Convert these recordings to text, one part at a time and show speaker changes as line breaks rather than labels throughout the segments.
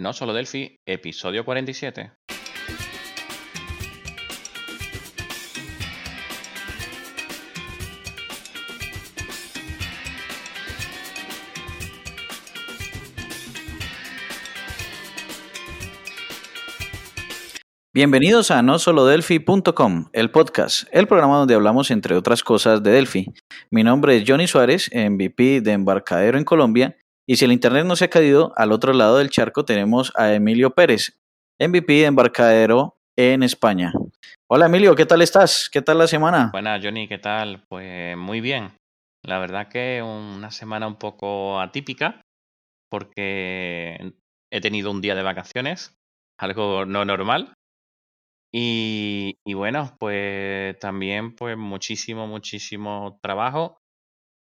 No solo Delphi, episodio 47.
Bienvenidos a nosolodelphi.com, el podcast, el programa donde hablamos entre otras cosas de Delphi. Mi nombre es Johnny Suárez, MVP de Embarcadero en Colombia, y si el internet no se ha caído, al otro lado del charco tenemos a Emilio Pérez, MVP de Embarcadero en España. Hola Emilio, ¿qué tal estás? ¿Qué tal la semana?
Buenas Johnny, ¿qué tal? Pues muy bien. La verdad que una semana un poco atípica porque he tenido un día de vacaciones, algo no normal, y, y, bueno, pues también pues muchísimo, muchísimo trabajo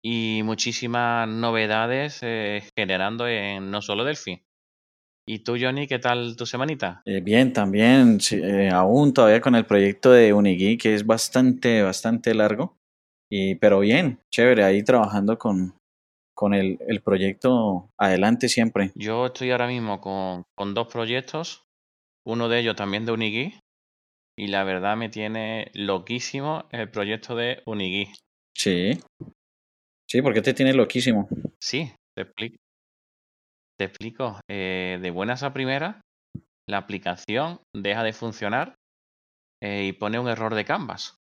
y muchísimas novedades eh, generando en no solo Delphi. ¿Y tú, Johnny, qué tal tu semanita?
Eh, bien, también, eh, aún todavía con el proyecto de Unigui, que es bastante, bastante largo, y, pero bien, chévere, ahí trabajando con, con el, el proyecto adelante siempre.
Yo estoy ahora mismo con, con dos proyectos, uno de ellos también de Unigui, y la verdad me tiene loquísimo el proyecto de Unigui.
Sí. Sí, ¿por qué te tiene loquísimo?
Sí, te explico. Te explico. Eh, de buenas a primeras, la aplicación deja de funcionar eh, y pone un error de Canvas.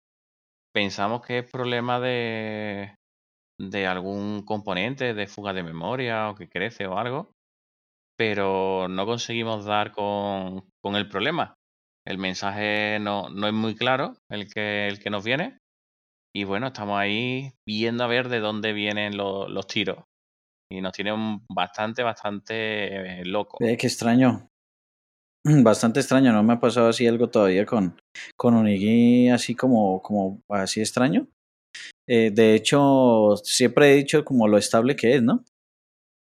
Pensamos que es problema de, de algún componente de fuga de memoria o que crece o algo, pero no conseguimos dar con, el problema el mensaje no, no es muy claro, el que, el que nos viene. Y bueno, estamos ahí viendo a ver de dónde vienen los, los tiros. Y nos tiene un bastante, bastante eh, loco.
Eh, qué extraño. Bastante extraño, no me ha pasado así algo todavía con, con Unigui así como, como así extraño. Eh, de hecho, siempre he dicho como lo estable que es, ¿no?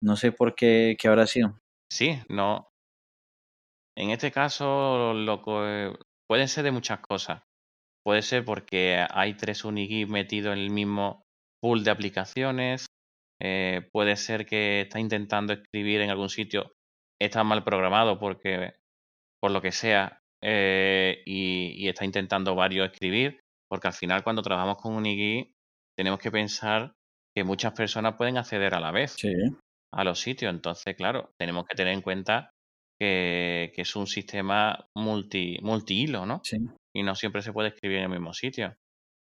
No sé por qué, qué habrá sido.
Sí, no, en este caso, lo que pueden ser de muchas cosas. Puede ser porque hay tres Unigui metidos en el mismo pool de aplicaciones. Eh, puede ser que está intentando escribir en algún sitio, está mal programado porque, por lo que sea, eh, y, y, está intentando varios escribir, porque al final cuando trabajamos con Unigui tenemos que pensar que muchas personas pueden acceder a la vez
sí.
a los sitios. Entonces, claro, tenemos que tener en cuenta que, que es un sistema multi, multi hilo, ¿no?
Sí.
Y no siempre se puede escribir en el mismo sitio.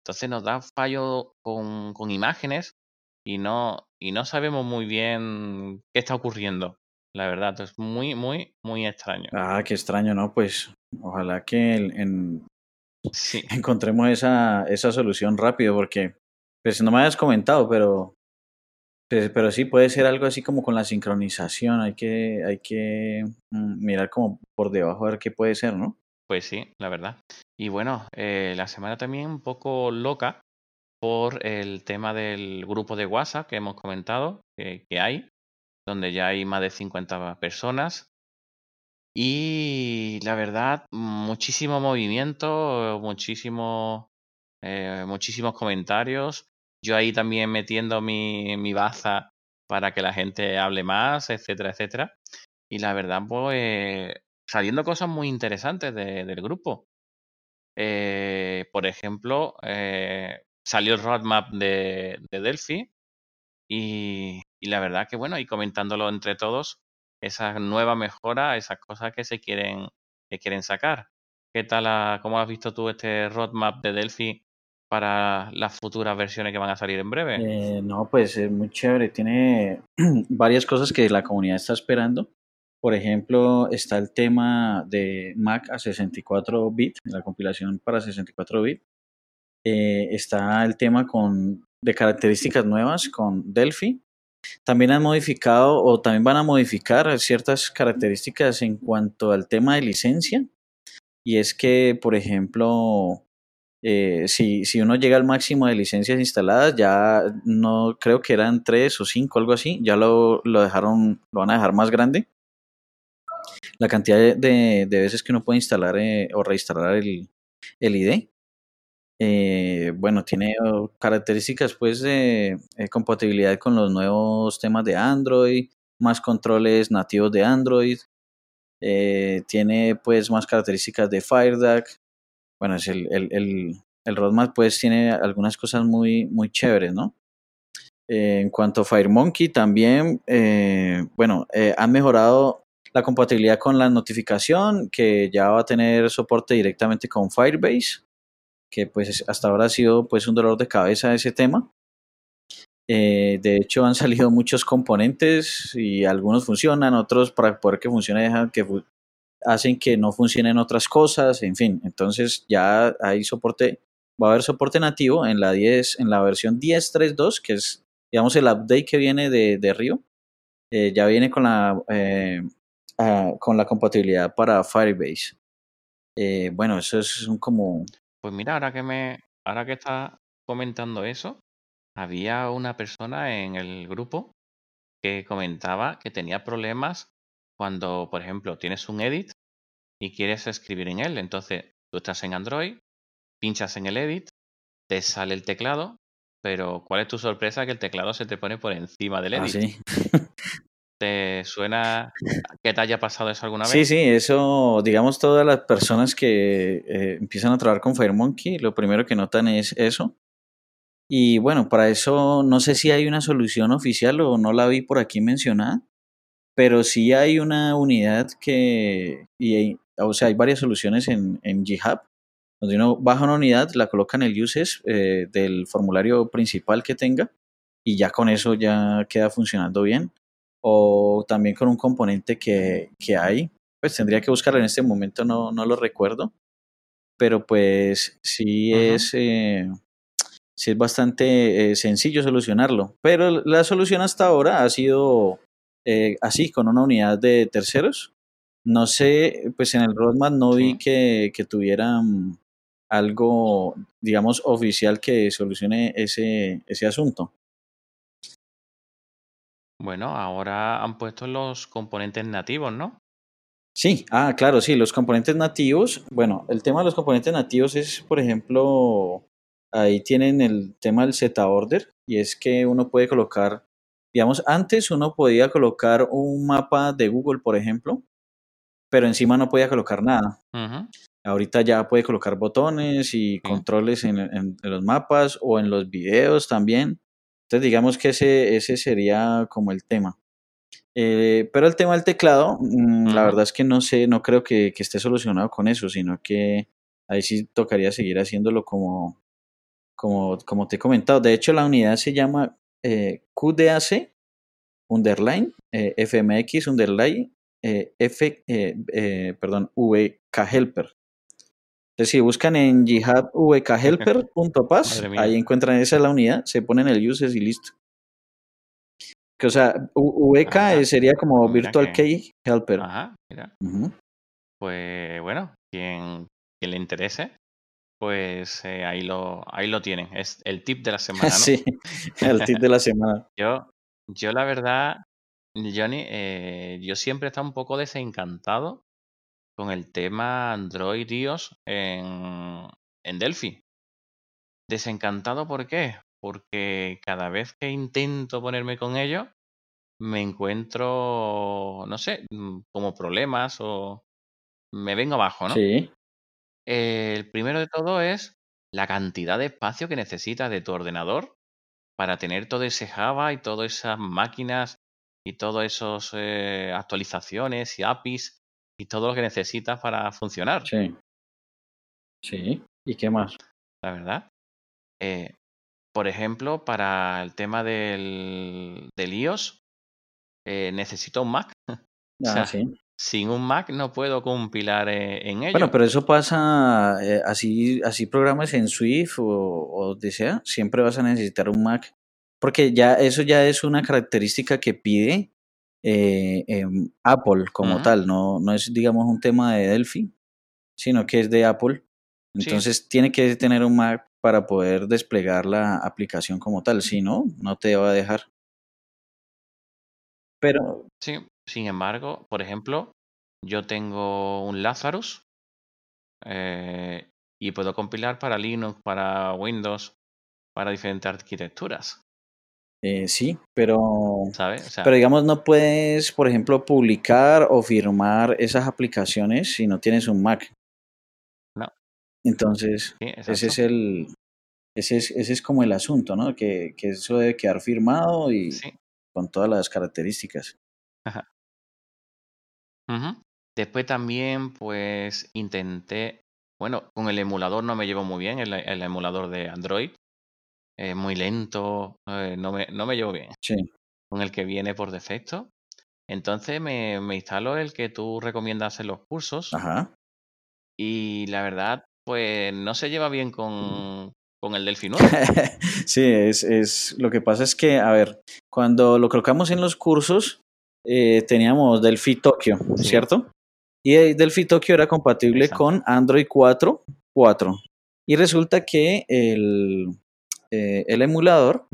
Entonces nos da fallo con, con imágenes y no, y no sabemos muy bien qué está ocurriendo. La verdad, es muy, muy, muy extraño.
Ah, qué extraño, ¿no? Pues ojalá que en, en
sí.
encontremos esa, esa solución rápido, porque pues no me hayas comentado, pero pues, pero sí puede ser algo así como con la sincronización, hay que, hay que mm, mirar como por debajo a ver qué puede ser, ¿no?
Pues sí, la verdad. Y bueno, eh, la semana también un poco loca por el tema del grupo de WhatsApp que hemos comentado que, hay, donde ya hay más de 50 personas. Y la verdad, muchísimo movimiento, muchísimo, eh, muchísimos comentarios yo ahí también metiendo mi, mi baza para que la gente hable más, etcétera, etcétera. Y la verdad, pues saliendo cosas muy interesantes de, del grupo. Eh, por ejemplo, eh, salió el roadmap de, de Delphi y, la verdad que bueno, y comentándolo entre todos, esas nuevas mejoras, esas cosas que se quieren, que quieren sacar. ¿Qué tal, a, cómo has visto tú este roadmap de Delphi para las futuras versiones que van a salir en breve?
Eh, no, pues es muy chévere. Tiene varias cosas que la comunidad está esperando. Por ejemplo, está el tema de Mac a 64 bit, la compilación para 64 bit. Eh, está el tema con, de características nuevas con Delphi. También han modificado o también van a modificar ciertas características en cuanto al tema de licencia. Y es que, por ejemplo, eh, si, si uno llega al máximo de licencias instaladas, ya no creo que eran tres o cinco, algo así, ya lo, lo dejaron, lo van a dejar más grande. La cantidad de, de veces que uno puede instalar eh, o reinstalar el, el ID. Eh, bueno, tiene características pues de compatibilidad con los nuevos temas de Android, más controles nativos de Android, eh, tiene pues más características de FireDAC. Bueno, es el, el, el, el, roadmap pues tiene algunas cosas muy, muy chéveres, ¿no? Eh, en cuanto a FireMonkey también, eh, bueno, han mejorado la compatibilidad con la notificación, que ya va a tener soporte directamente con Firebase, que pues hasta ahora ha sido pues un dolor de cabeza ese tema. Eh, de hecho, han salido muchos componentes y algunos funcionan, otros para poder que funcione hacen que no funcionen otras cosas, en fin. Entonces ya hay soporte, va a haber soporte nativo en la 10, en la versión 10.3.2, que es digamos el update que viene de, de Rio. Eh, ya viene con la eh, ah, con la compatibilidad para Firebase. bueno, eso es un como.
Pues mira, ahora que me, ahora que está comentando eso, había una persona en el grupo que comentaba que tenía problemas cuando, por ejemplo, tienes un edit y quieres escribir en él. Entonces, tú estás en Android, pinchas en el edit, te sale el teclado, pero ¿cuál es tu sorpresa? Que el teclado se te pone por encima del
Ah,
edit.
sí.
¿Te suena que te haya pasado eso alguna vez?
Sí, sí, eso, digamos, todas las personas que eh, empiezan a trabajar con FireMonkey, lo primero que notan es eso. Y bueno, para eso no sé si hay una solución oficial o no la vi por aquí mencionada, pero sí hay una unidad que, y hay- o sea, hay varias soluciones en, en GitHub, donde uno baja una unidad, la coloca en el uses eh, del formulario principal que tenga y ya con eso ya queda funcionando bien. O también con un componente que, que hay, pues tendría que buscarlo en este momento, no, no lo recuerdo, pero pues sí es... eh, sí es bastante eh, sencillo solucionarlo. Pero la solución hasta ahora ha sido eh, así, con una unidad de terceros. No sé, pues en el roadmap no vi que, que tuvieran algo, digamos, oficial que solucione ese, ese asunto.
Bueno, ahora han puesto los componentes nativos, ¿no?
Sí, ah, claro, sí, los componentes nativos. Bueno, el tema de los componentes nativos es, por ejemplo, ahí tienen el tema del Z order y es que uno puede colocar, digamos, antes uno podía colocar un mapa de Google, por ejemplo, pero encima no podía colocar nada. Ahorita ya puede colocar botones y controles en, en- en los mapas o en los videos también. Entonces digamos que ese, ese sería como el tema. Eh, pero el tema del teclado, mm, la verdad es que no sé, no creo que, que esté solucionado con eso, sino que ahí sí tocaría seguir haciéndolo como, como, como te he comentado. De hecho, la unidad se llama eh, QDAC, underline, eh, FMX, underline, eh, F, perdón, VK Helper. Entonces, si buscan en GitHub vkhelper.paz,
Madre mía.
ahí encuentran esa es la unidad, se ponen el uses y listo. Que, o sea, VK
Ajá.
eh, sería como
Mira
Virtual
que-
Key Helper.
Ajá, mira. Pues bueno, quien, quien le interese, pues eh, ahí lo ahí lo tienen. Es el tip de la semana, ¿no?
Sí, el tip de la semana.
Yo, yo la verdad, Johnny, eh, yo siempre he estado un poco desencantado con el tema Android iOS en, en Delphi. Desencantado, ¿por qué? Porque cada vez que intento ponerme con ello, me encuentro, no sé, mm, como problemas o me vengo abajo, ¿no?
Sí,
El primero de todo es la cantidad de espacio que necesitas de tu ordenador para tener todo ese Java y todas esas máquinas y todas esas eh, actualizaciones y APIs y todo lo que necesitas para funcionar,
sí. Sí. ¿Y qué más?
la verdad. Eh, por ejemplo, para el tema del, del iOS, eh, necesito un Mac. O
Ah,
sea,
sí.
sin un Mac no puedo compilar eh, en ello.
Bueno, pero eso pasa así, así programas en Swift o, o donde sea, siempre vas a necesitar un Mac, porque ya eso ya es una característica que pide eh, em, Apple como tal, no, no es digamos un tema de Delphi, sino que es de Apple.
Sí.
Entonces tiene que tener un Mac para poder desplegar la aplicación como tal, si no, no te va a dejar. Pero
Sí, sin embargo, por ejemplo, yo tengo un Lazarus eh, y puedo compilar para Linux, para Windows, para diferentes arquitecturas.
Eh, sí, pero,
sea,
pero digamos no puedes, por ejemplo, publicar o firmar esas aplicaciones si no tienes un Mac.
No.
Entonces,
sí,
ese es el, ese es, ese es como el asunto, ¿no? Que, que eso debe quedar firmado y
Sí.
con todas las características.
Ajá. Después también, pues, intenté, bueno, con el emulador no me llevo muy bien, el, el emulador de Android. Es muy lento, eh, no, me, no me llevo bien
Sí.
con el que viene por defecto. Entonces me, me instalo el que tú recomiendas en los cursos
Ajá.
y la verdad, pues no se lleva bien con, con el Delphi 9.
sí, es, es, lo que pasa es que, a ver, cuando lo colocamos en los cursos, eh, teníamos Delphi Tokyo,
Sí.
¿cierto? Y eh, Delphi Tokyo era compatible
Exacto.
con Android 4, 4. Y resulta que el, eh, el emulador,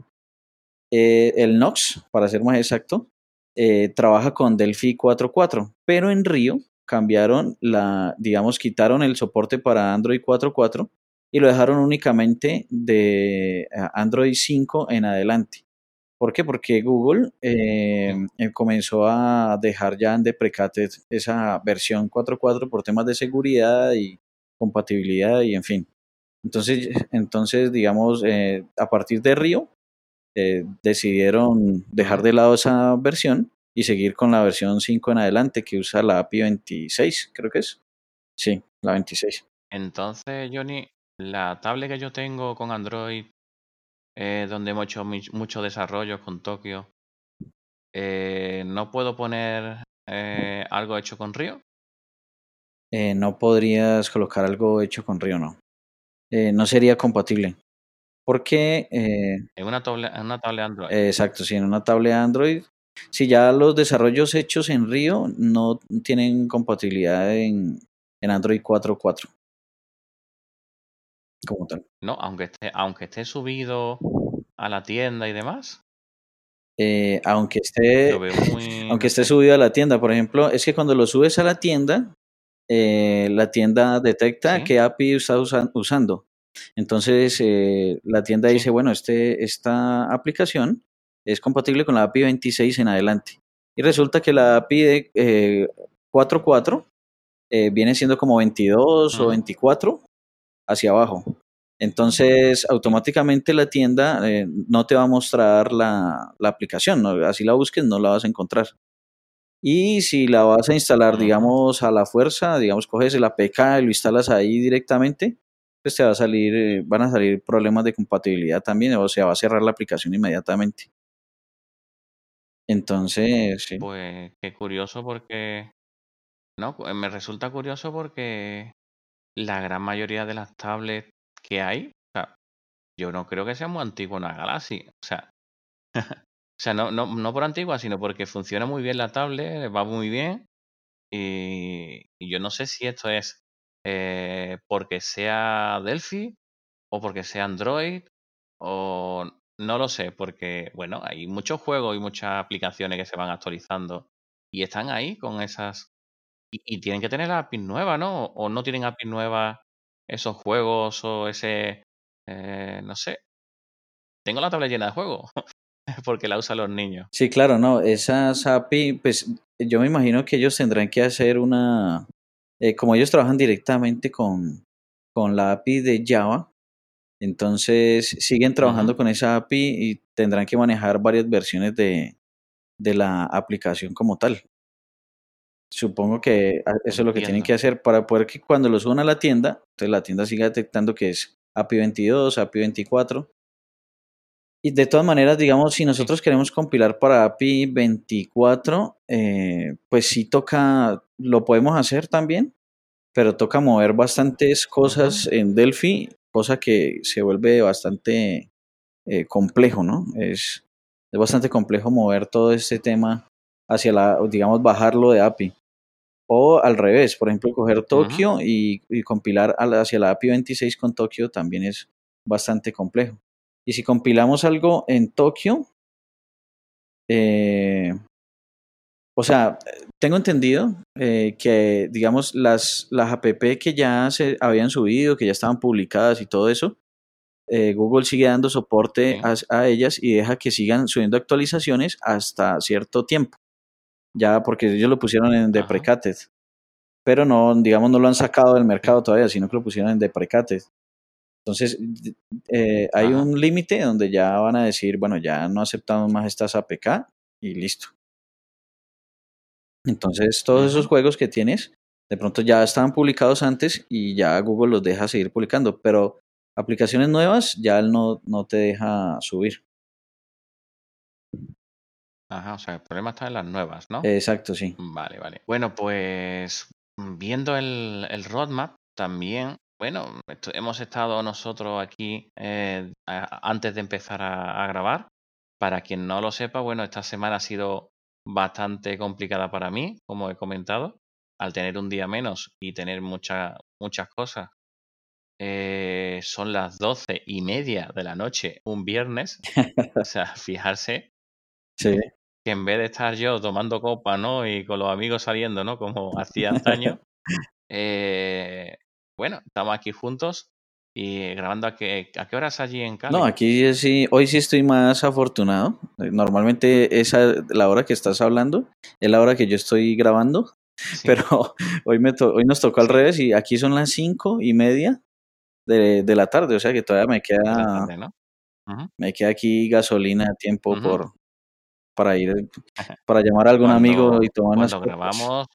eh, el Nox, para ser más exacto, eh, trabaja con Delphi 4.4, pero en Río cambiaron la, digamos, quitaron el soporte para Android 4.4 y lo dejaron únicamente de Android 5 en adelante. ¿Por qué? Porque Google comenzó a dejar ya en deprecated esa versión 4.4 por temas de seguridad y compatibilidad y en fin. Entonces, entonces digamos, eh, a partir de Río, eh, decidieron dejar de lado esa versión y seguir con la versión 5 en adelante que usa la API 26, creo que es. Sí, la 26.
Entonces, Johnny, la tablet que yo tengo con Android, eh, donde hemos hecho mi- mucho desarrollo con Tokio, eh, ¿no puedo poner eh, algo hecho con Río?
Eh, no podrías colocar algo hecho con Río, no. Eh, no sería compatible. Porque, eh,
En una tablet, en una tablet Android.
eh, exacto, si en una tablet Android, si ya los desarrollos hechos en Río no tienen compatibilidad en, en Android 4.4 como tal.
No, aunque esté, aunque esté subido a la tienda y demás,
Eh, aunque esté,
muy.
aunque esté subido a la tienda, por ejemplo, es que cuando lo subes a la tienda, eh, la tienda detecta
Sí.
qué API estás usa- usando. Entonces, eh, la tienda
Sí.
dice, bueno, este, esta aplicación es compatible con la API 26 en adelante. Y resulta que la API de eh, 4.4 eh, viene siendo como 22 o
Ujú.
24 hacia abajo. Entonces, automáticamente la tienda eh, no te va a mostrar la, la aplicación, ¿no? así la busques, no la vas a encontrar. Y si la vas a instalar, digamos, a la fuerza, digamos, coges el APK y lo instalas ahí directamente, pues te va a salir, eh, van a salir problemas de compatibilidad también, o sea, va a cerrar la aplicación inmediatamente. Entonces, sí.
Pues qué curioso porque. No, cu- me resulta curioso porque la gran mayoría de las tablets que hay, o sea, yo no creo que sea muy antigua una Galaxy. O sea, o sea no, no, no por antigua, sino porque funciona muy bien la tablet, va muy bien. Y, y yo no sé si esto es eh, porque sea Delphi o porque sea Android o no lo sé, porque bueno, hay muchos juegos y muchas aplicaciones que se van actualizando y están ahí con esas y, tienen que tener la API nueva, ¿no? O no tienen API nueva esos juegos o ese eh, no sé. Tengo la tablet llena de juegos porque la usan los niños.
Sí, claro, no, esas API, pues yo me imagino que ellos tendrán que hacer una, eh, como ellos trabajan directamente con, con la API de Java, entonces siguen trabajando con esa API y tendrán que manejar varias versiones de, de la aplicación como tal. Supongo que eso es lo que tienen que hacer para poder que cuando lo suban a la tienda, entonces la tienda siga detectando que es API 22, API 24. Y de todas maneras, digamos, si nosotros queremos compilar para API 24, eh, pues sí toca, lo podemos hacer también, pero toca mover bastantes cosas en Delphi, cosa que se vuelve bastante eh, complejo, ¿no? Es, es bastante complejo mover todo este tema hacia la, digamos, bajarlo de API. O al revés, por ejemplo, coger. Tokio y, y compilar hacia la API 26 con Tokio también es bastante complejo. Y si compilamos algo en Tokio, eh, o sea, tengo entendido eh, que, digamos, las, las app que ya se habían subido, que ya estaban publicadas y todo eso, eh, Google sigue dando soporte a, a ellas y deja que sigan subiendo actualizaciones hasta cierto tiempo. Ya porque ellos lo pusieron en deprecated. Pero no, digamos, no lo han sacado del mercado todavía, sino que lo pusieron en deprecated. Entonces, eh, hay
Ajá.
un límite donde ya van a decir, bueno, ya no aceptamos más estas APK y listo. Entonces, todos esos juegos que tienes, de pronto ya estaban publicados antes y ya Google los deja seguir publicando, pero aplicaciones nuevas ya él no, no te deja subir.
Ajá, o sea, el problema está en las nuevas, ¿no?
Exacto, sí.
Vale, vale. Bueno, pues viendo el, el roadmap también, bueno, esto- hemos estado nosotros aquí eh, a- antes de empezar a, a grabar. Para quien no lo sepa, bueno, esta semana ha sido bastante complicada para mí, como he comentado, al tener un día menos y tener muchas muchas cosas. Eh, son las doce y media de la noche, un viernes. O sea, fijarse
Sí,
que en vez de estar yo tomando copa, ¿no? Y con los amigos saliendo, ¿no? Como hacía antaño, eh, bueno, estamos aquí juntos y grabando a qué, a qué horas allí en Cali.
No, aquí sí, hoy sí estoy más afortunado. Eh, Normalmente esa, la hora que estás hablando, es la hora que yo estoy grabando,
Sí,
pero hoy, me to- hoy nos tocó al
Sí.
revés y aquí son las cinco y media de, de la tarde, o sea que todavía me queda,
tarde, ¿no? Ujú,
me queda aquí gasolina a tiempo por, para ir, para llamar a algún amigo y tomar unas
grabamos,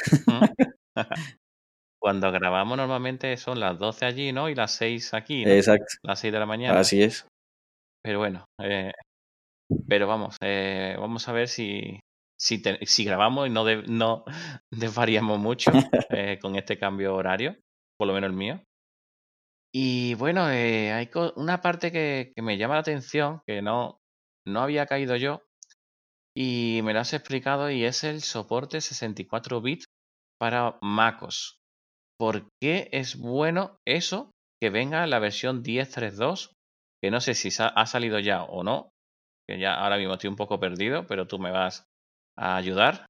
cuando grabamos normalmente son las 12 allí, ¿no? Y las 6 aquí, ¿no?
Exacto,
Las 6 de la mañana.
así es.
Pero bueno, eh, pero vamos, eh, vamos a ver si, si, te- si grabamos y no, de- no desvariamos mucho eh, con este cambio horario, por lo menos el mío. Y bueno, hay una parte que, que me llama la atención, que no, no había caído yo, y me lo has explicado, y es el soporte 64 bits para MacOS. ¿Por qué es bueno eso que venga en la versión 10.3.2? Que no sé si ha salido ya o no, que ya ahora mismo estoy un poco perdido, pero tú me vas a ayudar.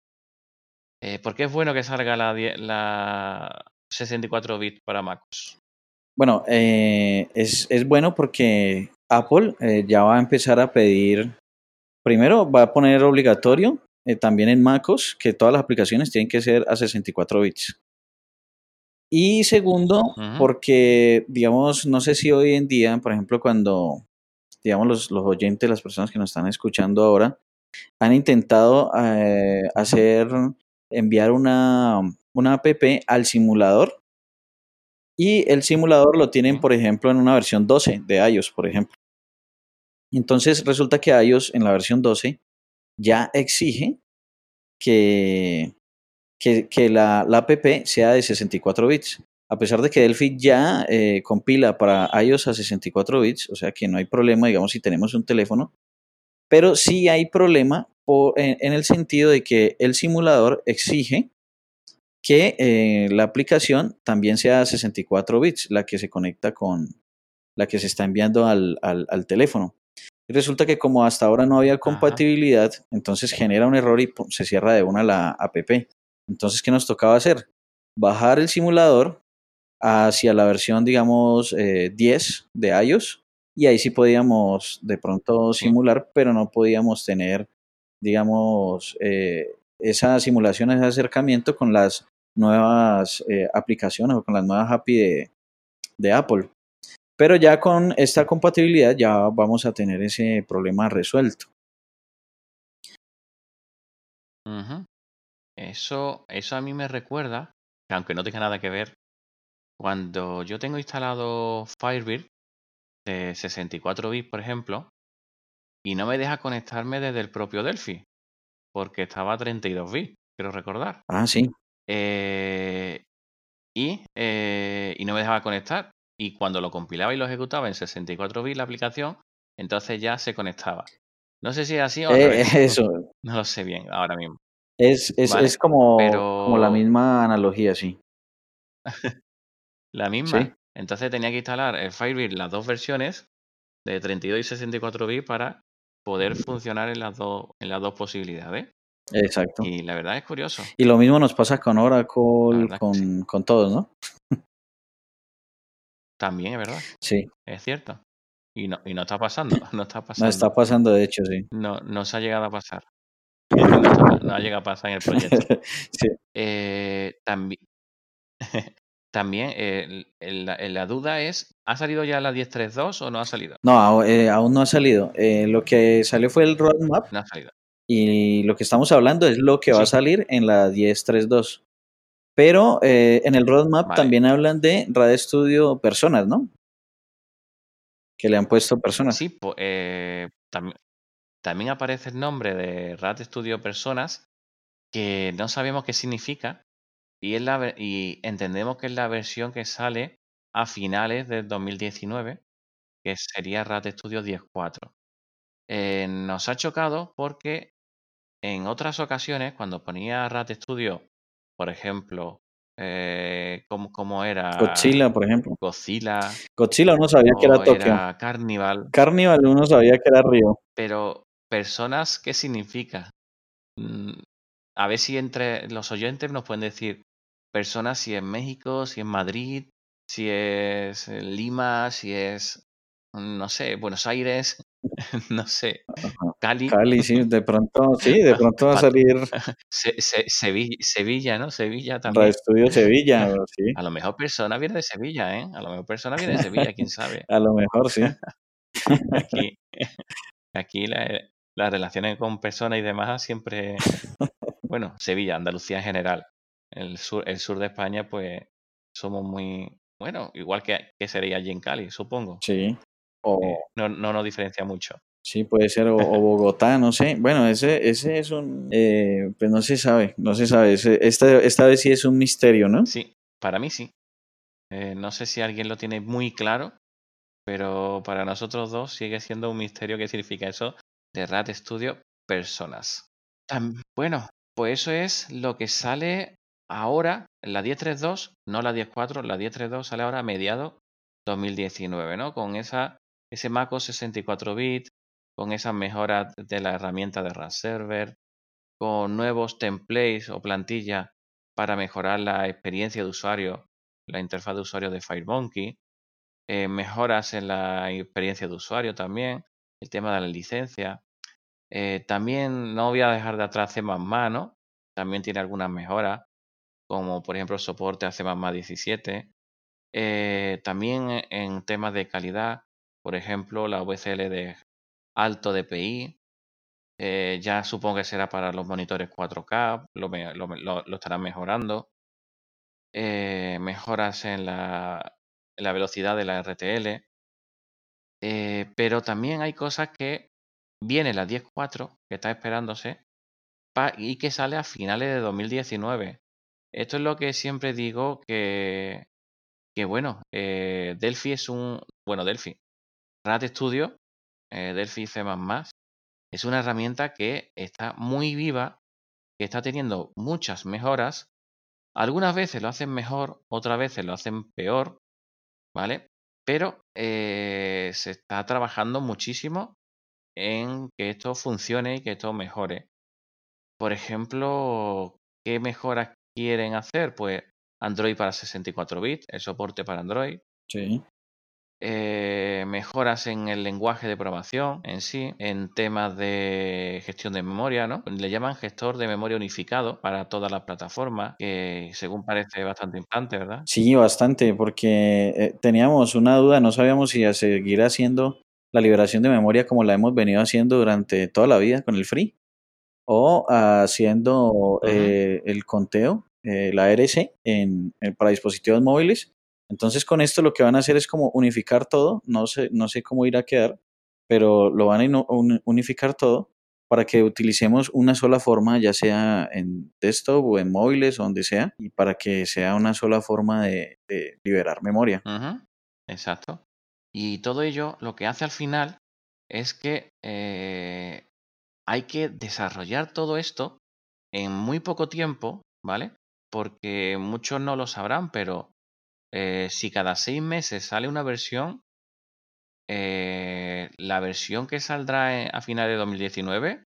Eh, ¿por qué es bueno que salga la, la 64 bits para MacOS?
Bueno, eh, es, es bueno porque Apple eh, ya va a empezar a pedir, primero va a poner obligatorio eh, también en MacOS que todas las aplicaciones tienen que ser a 64 bits. Y segundo, porque, digamos, no sé si hoy en día, por ejemplo, cuando, digamos, los, los oyentes, las personas que nos están escuchando ahora, han intentado eh, hacer, enviar una, una app al simulador y el simulador lo tienen, por ejemplo, en una versión 12 de iOS, por ejemplo. Entonces resulta que iOS en la versión 12 ya exige que, que, que la, la app sea de 64 bits. A pesar de que Delphi ya eh, compila para iOS a 64 bits, o sea que no hay problema, digamos, si tenemos un teléfono, pero sí hay problema por- en, en el sentido de que el simulador exige que eh, la aplicación también sea 64 bits, la que se conecta con la que se está enviando al, al, al teléfono. Y resulta que como hasta ahora no había compatibilidad, entonces genera un error y pum, se cierra de una la app. Entonces, ¿qué nos tocaba hacer? Bajar el simulador hacia la versión, digamos, eh, 10 de iOS y ahí sí podíamos de pronto simular, pero no podíamos tener, digamos, eh, esa simulación, ese acercamiento con las nuevas eh, aplicaciones o con las nuevas API de, de Apple. Pero ya con esta compatibilidad ya vamos a tener ese problema resuelto.
Eso, eso a mí me recuerda, que aunque no tenga nada que ver, cuando yo tengo instalado Firebird de 64 bits, por ejemplo, y no me deja conectarme desde el propio Delphi, porque estaba a 32 bits, quiero recordar.
Ah, sí.
Eh, y, eh, y no me dejaba conectar. Y cuando lo compilaba y lo ejecutaba en 64 bits la aplicación, entonces ya se conectaba. No sé si es así o
Eh, eso,
No lo sé bien ahora mismo.
Es, es,
Vale,
es como,
pero-
como la misma analogía, sí.
La misma.
Sí.
Entonces tenía que instalar el Firebird, las dos versiones de 32 y 64 bits para poder funcionar en las dos, en las dos posibilidades.
Exacto.
Y la verdad es curioso.
Y lo mismo nos pasa con Oracle, con, con todos, ¿no?
También es verdad,
Sí.
es cierto. Y no, y no está pasando, no está pasando.
No está pasando, de hecho, sí.
No, no se ha llegado a pasar. No, no ha llegado a pasar en el proyecto.
sí.
Eh, también, también eh, la, la duda es, ¿ha salido ya la 10.3.2 o no ha salido?
No, eh, aún no ha salido. Lo que salió fue el roadmap
No ha salido.
y lo que estamos hablando es lo que va a salir en la 10.3.2. Pero en el roadmap
Vale.
también hablan de RAD Studio Personas, ¿no? Que le han puesto personas.
Sí, po- eh, tam- también aparece el nombre de RAT Studio Personas, que no sabemos qué significa, y, es la, y entendemos que es la versión que sale a finales del 2019, que sería RAT Studio 10.4. Eh, nos ha chocado porque en otras ocasiones, cuando ponía RAT Studio, por ejemplo, eh, ¿cómo, cómo era?
Godzilla, por ejemplo.
Godzilla
Godzilla uno sabía que era Tokio.
era Carnival,
Carnival uno sabía que era Río.
pero personas, ¿qué significa? Mm, A ver si entre los oyentes nos pueden decir personas si es México, si es Madrid, si es eh, Lima, si es, mm, no sé, Buenos Aires, no sé. Cali,
Cali, sí, de pronto, sí, de pronto va a salir
Se- Se- Sevilla, Sevilla, ¿no? Sevilla también.
Studio Sevilla, sí.
A lo mejor persona viene de Sevilla, ¿eh? A lo mejor persona viene de Sevilla, quién sabe.
A lo mejor sí.
Aquí, aquí la- las relaciones con personas y demás siempre, bueno, Sevilla, Andalucía en general, el sur, el sur de España, pues somos muy, bueno, igual que, que sería allí en Cali, supongo.
Sí. O,
Eh, no, no nos diferencia mucho.
sí, puede ser, o, o Bogotá, no sé. Bueno, ese, ese es un, eh, pues no se sabe, no se sabe. Ese- esta, esta vez sí es un misterio, ¿no?
Sí, para mí sí. Eh, no sé si alguien lo tiene muy claro, pero para nosotros dos sigue siendo un misterio qué significa eso de Rat Studio Personas. Bueno, pues eso es lo que sale ahora, la 10.3.2, no la 10.4, la 10.3.2 sale ahora a mediados 2019, ¿no? Con esa, ese MacOS 64 bit, con esas mejoras de la herramienta de RAS Server, con nuevos templates o plantillas para mejorar la experiencia de usuario, la interfaz de usuario de FireMonkey, eh, mejoras en la experiencia de usuario también, el tema de la licencia. Eh, también no voy a dejar de atrás C++, ¿no? También tiene algunas mejoras, como por ejemplo soporte a C++ 17. Eh, también e- en temas de calidad, por ejemplo, la VCL de alto DPI, eh, ya supongo que será para los monitores 4K, lo, lo, lo- estarán mejorando. Mejoras en la velocidad de la RTL. Eh, pero también hay cosas que viene la 10.4, que está esperándose, y que sale a finales de 2019. Esto es lo que siempre digo que, que bueno, eh, Delphi es un, bueno, Delphi, RAT Studio, eh, Delphi C++, es una herramienta que está muy viva, que está teniendo muchas mejoras. Algunas veces lo hacen mejor, otras veces lo hacen peor, ¿vale? Pero eh, se está trabajando muchísimo en que esto funcione y que esto mejore. Por ejemplo, ¿qué mejoras quieren hacer? Pues Android para 64 bits, el soporte para Android,
Sí.
Eh, mejoras en el lenguaje de programación en sí, en temas de gestión de memoria, ¿no? Le llaman gestor de memoria unificado para todas las plataformas, que según parece bastante importante, ¿verdad?
Sí, bastante, porque eh, teníamos una duda, no sabíamos si a seguir haciendo la liberación de memoria como la hemos venido haciendo durante toda la vida con el free, o haciendo eh, el conteo, eh, la RC, en, en- para dispositivos móviles. Entonces con esto lo que van a hacer es como unificar todo, no sé, no sé cómo irá a quedar, pero lo van a unificar todo para que utilicemos una sola forma, ya sea en desktop o en móviles o donde sea, y para que sea una sola forma de, liberar memoria.
Exacto. Y todo ello lo que hace al final es que eh, hay que desarrollar todo esto en muy poco tiempo, ¿vale? Porque muchos no lo sabrán, pero eh, si cada seis meses sale una versión, eh, la versión que saldrá en- a finales de 2019,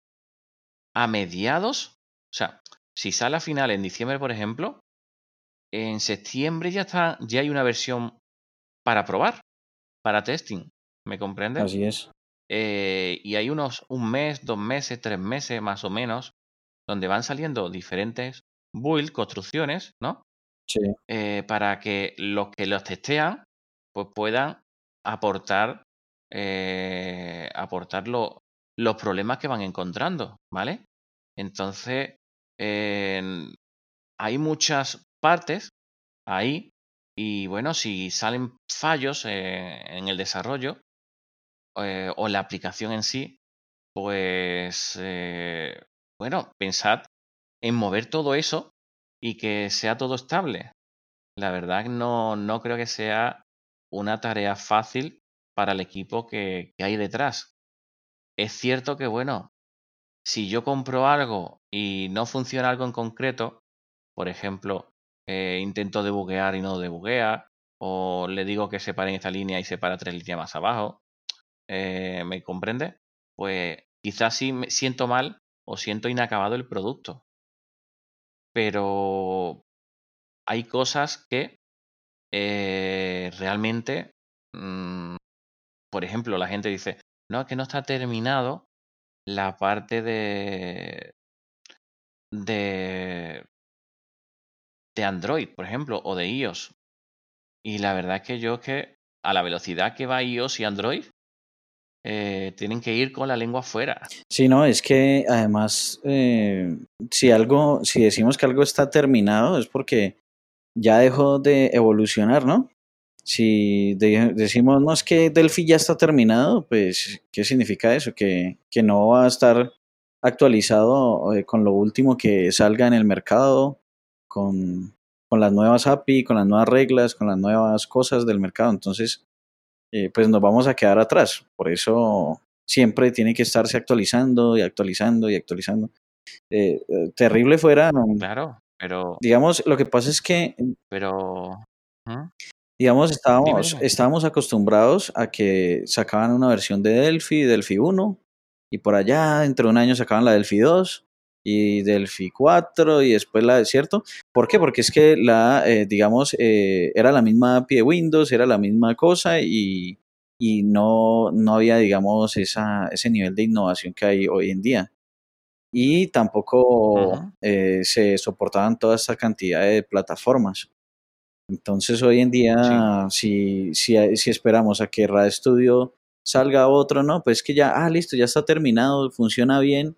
a mediados, o sea, si sale a final en diciembre, por ejemplo, en septiembre ya está, ya hay una versión para probar, para testing, ¿me comprendes?
Así es.
Eh, y hay unos un mes, dos meses, tres meses más o menos, donde van saliendo diferentes build, construcciones, ¿no? Eh, para que los que los testean, pues puedan aportar, eh, aportar lo- los problemas que van encontrando, ¿vale? Entonces, en- hay muchas partes ahí y bueno, si salen fallos eh, en el desarrollo o la aplicación en sí, pues bueno, pensad en mover todo eso y que sea todo estable. La verdad no, no creo que sea una tarea fácil para el equipo que, que hay detrás. Es cierto que, bueno, si yo compro algo y no funciona algo en concreto, por ejemplo, eh, intento debuguear y no debuguea, o le digo que se pare en esta línea y se para tres líneas más abajo, eh, ¿me comprende? Pues quizás sí me siento mal o siento inacabado el producto. Pero hay cosas que eh, realmente, mm, por ejemplo, la gente dice, no, que no está terminado la parte de, de, de Android, por ejemplo, o de iOS. Y la verdad es que yo es que a la velocidad que va iOS y Android, eh, tienen que ir con la lengua fuera.
Sí, no, es que además, eh, si algo, si decimos que algo está terminado, es porque ya dejó de evolucionar, ¿no? Si de- decimos, no, es que Delphi ya está terminado, pues, ¿qué significa eso? Que, que no va a estar actualizado eh, con lo último que salga en el mercado, con, con las nuevas API, con las nuevas reglas, con las nuevas cosas del mercado. Entonces, eh, pues nos vamos a quedar atrás. Por eso siempre tiene que estarse actualizando y actualizando y actualizando. Eh, eh, terrible fuera,
Claro, pero,
digamos, lo que pasa es que
pero.
Digamos, estábamos, estábamos acostumbrados a que sacaban una versión de Delphi, Delphi 1, y por allá dentro de un año sacaban la Delphi 2 y Delphi 4 y después la de cierto. ¿Por qué? Porque es que la, eh, digamos, eh, era la misma API de Windows, era la misma cosa y, y no, no había, digamos, esa, ese nivel de innovación que hay hoy en día. Y tampoco eh, se soportaban toda esta cantidad de plataformas. Entonces hoy en día, si, si, si esperamos a que RAD Studio salga otro, ¿no? Pues que ya, ah, listo, ya está terminado, funciona bien,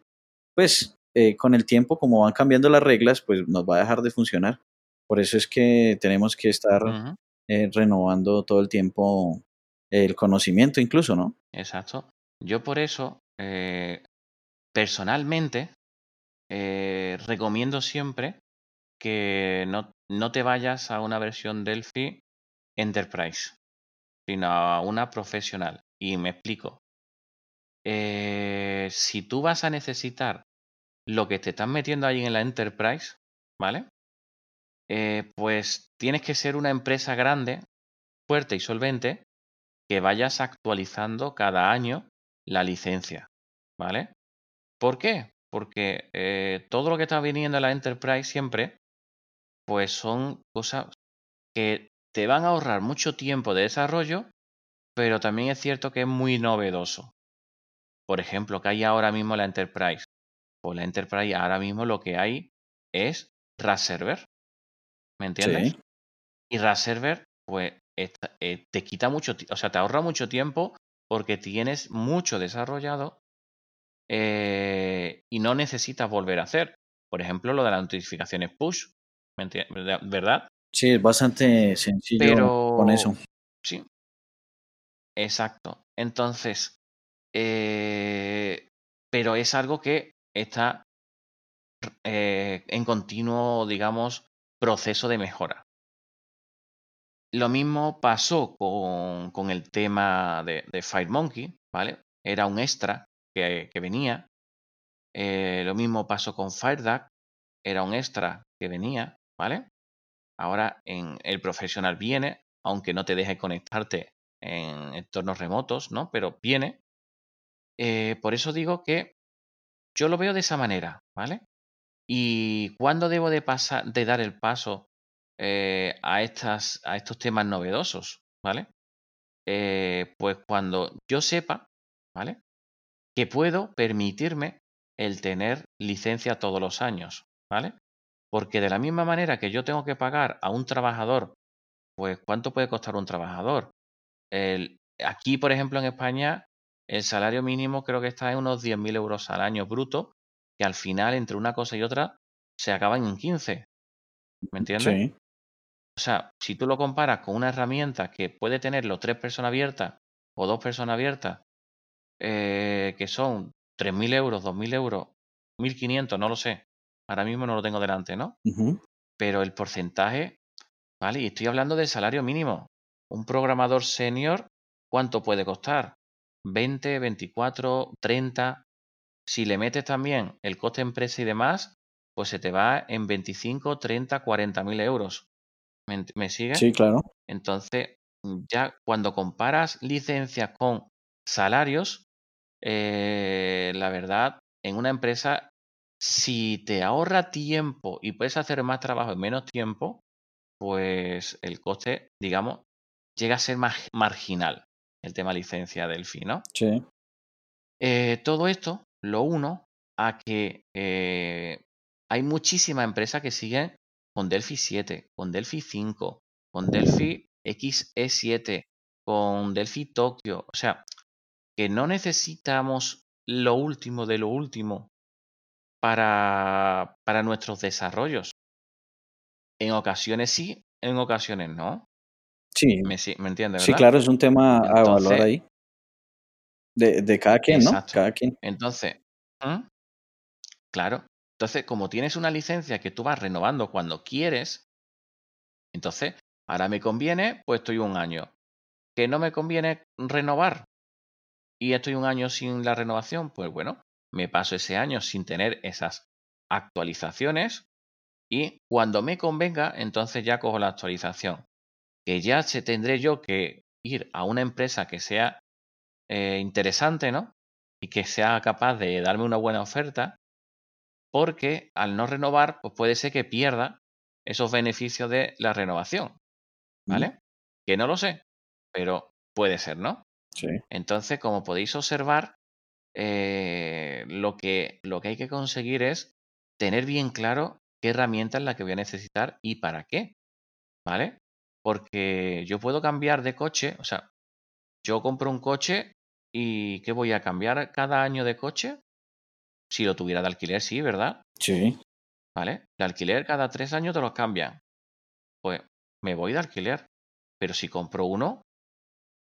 pues eh, con el tiempo, como van cambiando las reglas, pues nos va a dejar de funcionar. Por eso es que tenemos que estar eh, renovando todo el tiempo el conocimiento incluso, ¿no?
Exacto. Yo por eso, eh, personalmente, recomiendo siempre que no, no te vayas a una versión Delphi Enterprise, sino a una profesional. Y me explico. Eh, si tú vas a necesitar lo que te están metiendo ahí en la Enterprise, ¿vale? Eh, pues tienes que ser una empresa grande, fuerte y solvente, que vayas actualizando cada año la licencia, ¿vale? ¿Por qué? Porque eh, todo lo que está viniendo a la Enterprise siempre, pues son cosas que te van a ahorrar mucho tiempo de desarrollo, pero también es cierto que es muy novedoso. Por ejemplo, que hay ahora mismo la Enterprise. Pues la Enterprise ahora mismo lo que hay es RAS Server. ¿Me entiendes?
Sí.
Y RAS Server, pues eh, te quita mucho, o sea, te ahorra mucho tiempo porque tienes mucho desarrollado eh, y no necesitas volver a hacer. Por ejemplo, lo de las notificaciones push, ¿me enti- ¿verdad? ¿verdad?
Sí, es bastante sencillo
Pero
con eso.
sí, exacto. Entonces, eh, pero es algo que está eh, en continuo, digamos, proceso de mejora. Lo mismo pasó con, con el tema de, de FireMonkey, ¿vale? Era un extra que, que venía. Eh, lo mismo pasó con FireDuck, era un extra que venía, ¿vale? Ahora en el profesional viene, aunque no te deje conectarte en entornos remotos, ¿no? Pero viene. Eh, por eso digo que yo lo veo de esa manera, ¿vale? ¿Y cuándo debo de pasar, de dar el paso eh, a, estas, a estos temas novedosos? ¿Vale? eh, pues cuando yo sepa, ¿vale? Que puedo permitirme el tener licencia todos los años, ¿vale? Porque de la misma manera que yo tengo que pagar a un trabajador, pues ¿cuánto puede costar un trabajador? El, aquí, por ejemplo, en España, el salario mínimo creo que está en unos 10.000 euros al año bruto, que al final, entre una cosa y otra, se acaban en 15. ¿Me entiendes? Sí. O sea, si tú lo comparas con una herramienta que puede tenerlo tres personas abiertas o dos personas abiertas, eh, que son 3.000 euros, 2.000 euros, 1.500, no lo sé. Ahora mismo no lo tengo delante, ¿no? Pero el porcentaje, ¿vale? Y estoy hablando del salario mínimo. Un programador senior, ¿cuánto puede costar? 20, 24, 30. Si le metes también el coste empresa y demás, pues se te va en 25, 30, 40 mil euros. ¿Me, ¿Me sigues?
Sí, claro.
Entonces, ya cuando comparas licencias con salarios, eh, la verdad, en una empresa, si te ahorra tiempo y puedes hacer más trabajo en menos tiempo, pues el coste, digamos, llega a ser más marginal el tema licencia Delphi, ¿no?
Sí.
Eh, todo esto lo uno a que eh, hay muchísimas empresas que siguen con Delphi 7, con Delphi 5, con Delphi XE7, con Delphi Tokyo. O sea, que no necesitamos lo último de lo último para, para nuestros desarrollos. En ocasiones sí, en ocasiones no.
Sí.
¿Me, me entiendes?
Sí, claro, es un tema a evaluar ahí. De, de cada quien, ¿no? Cada quien.
Entonces, ¿Mm? claro. Entonces, como tienes una licencia que tú vas renovando cuando quieres, entonces, ahora me conviene, pues estoy un año. Que no me conviene renovar y estoy un año sin la renovación, pues bueno, me paso ese año sin tener esas actualizaciones y cuando me convenga, entonces ya cojo la actualización que ya se tendré yo que ir a una empresa que sea eh, interesante, ¿no? Y que sea capaz de darme una buena oferta, porque al no renovar, pues puede ser que pierda esos beneficios de la renovación, ¿vale? Que no lo sé, pero puede ser, ¿no?
Sí.
Entonces, como podéis observar, eh, lo, que, lo que hay que conseguir es tener bien claro qué herramienta es la que voy a necesitar y para qué, ¿vale? Porque yo puedo cambiar de coche, o sea, yo compro un coche y ¿qué voy a cambiar cada año de coche? Si lo tuviera de alquiler, sí, ¿verdad?
Sí.
¿Vale? De alquiler cada tres años te los cambian. Pues me voy de alquiler. Pero si compro uno,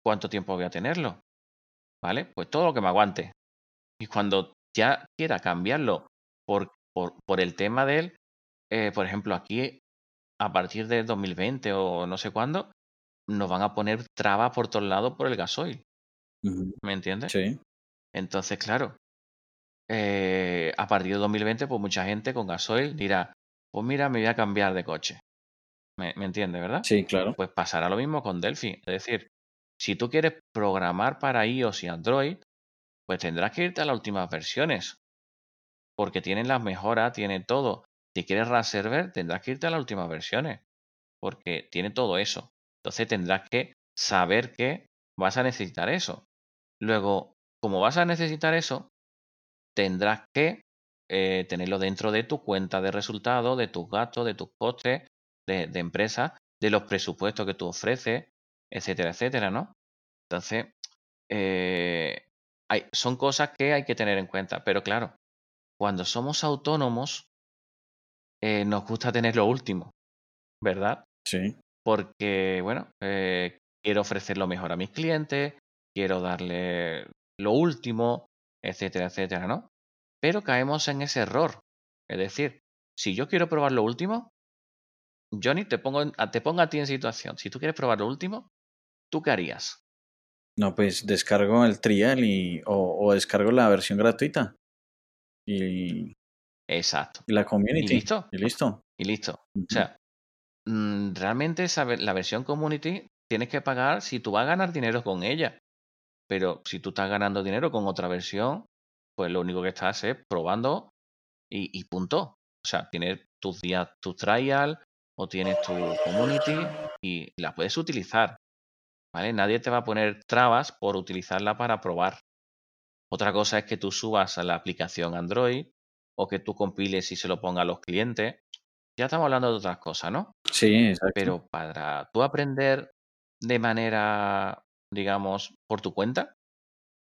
¿cuánto tiempo voy a tenerlo? ¿Vale? Pues todo lo que me aguante. Y cuando ya quiera cambiarlo por, por, por el tema de él, eh, por ejemplo, aquí a partir de 2020 o no sé cuándo, nos van a poner trabas por todos lados por el gasoil. ¿Me entiendes?
Sí.
Entonces, claro, eh, a partir de 2020, pues mucha gente con gasoil dirá, pues mira, me voy a cambiar de coche. ¿Me, ¿me entiendes, verdad?
Sí, claro.
Pues pasará lo mismo con Delphi. Es decir, si tú quieres programar para iOS y Android, pues tendrás que irte a las últimas versiones. Porque tienen las mejoras, tienen todo. Si quieres RAS Server, tendrás que irte a las últimas versiones, porque tiene todo eso. Entonces tendrás que saber que vas a necesitar eso. Luego, como vas a necesitar eso, tendrás que eh, tenerlo dentro de tu cuenta de resultados, de tus gastos, de tus costes, de, empresa, de los presupuestos que tú ofreces, etcétera, etcétera, ¿no? Entonces, eh, hay, son cosas que hay que tener en cuenta. Pero claro, cuando somos autónomos, eh, nos gusta tener lo último, ¿verdad?
Sí.
Porque, bueno, eh, quiero ofrecer lo mejor a mis clientes, quiero darle lo último, etcétera, etcétera, ¿no? Pero caemos en ese error. Es decir, si yo quiero probar lo último, Johnny, te pongo, te pongo a ti en situación. Si tú quieres probar lo último, ¿tú qué harías?
No, pues descargo el trial y, o, o descargo la versión gratuita. Y
Exacto.
Y la community.
Y listo.
Y listo.
Y listo. O sea, mm, realmente la versión community tienes que pagar si tú vas a ganar dinero con ella. Pero si tú estás ganando dinero con otra versión, pues lo único que estás es probando y, punto. O sea, tienes tus días, tu trial o tienes tu community y la puedes utilizar. ¿vale? Nadie te va a poner trabas por utilizarla para probar. Otra cosa es que tú subas a la aplicación Android o que tú compiles y se lo ponga a los clientes. Ya estamos hablando de otras cosas, ¿no?
Sí, exacto.
Pero para tú aprender de manera, digamos, por tu cuenta,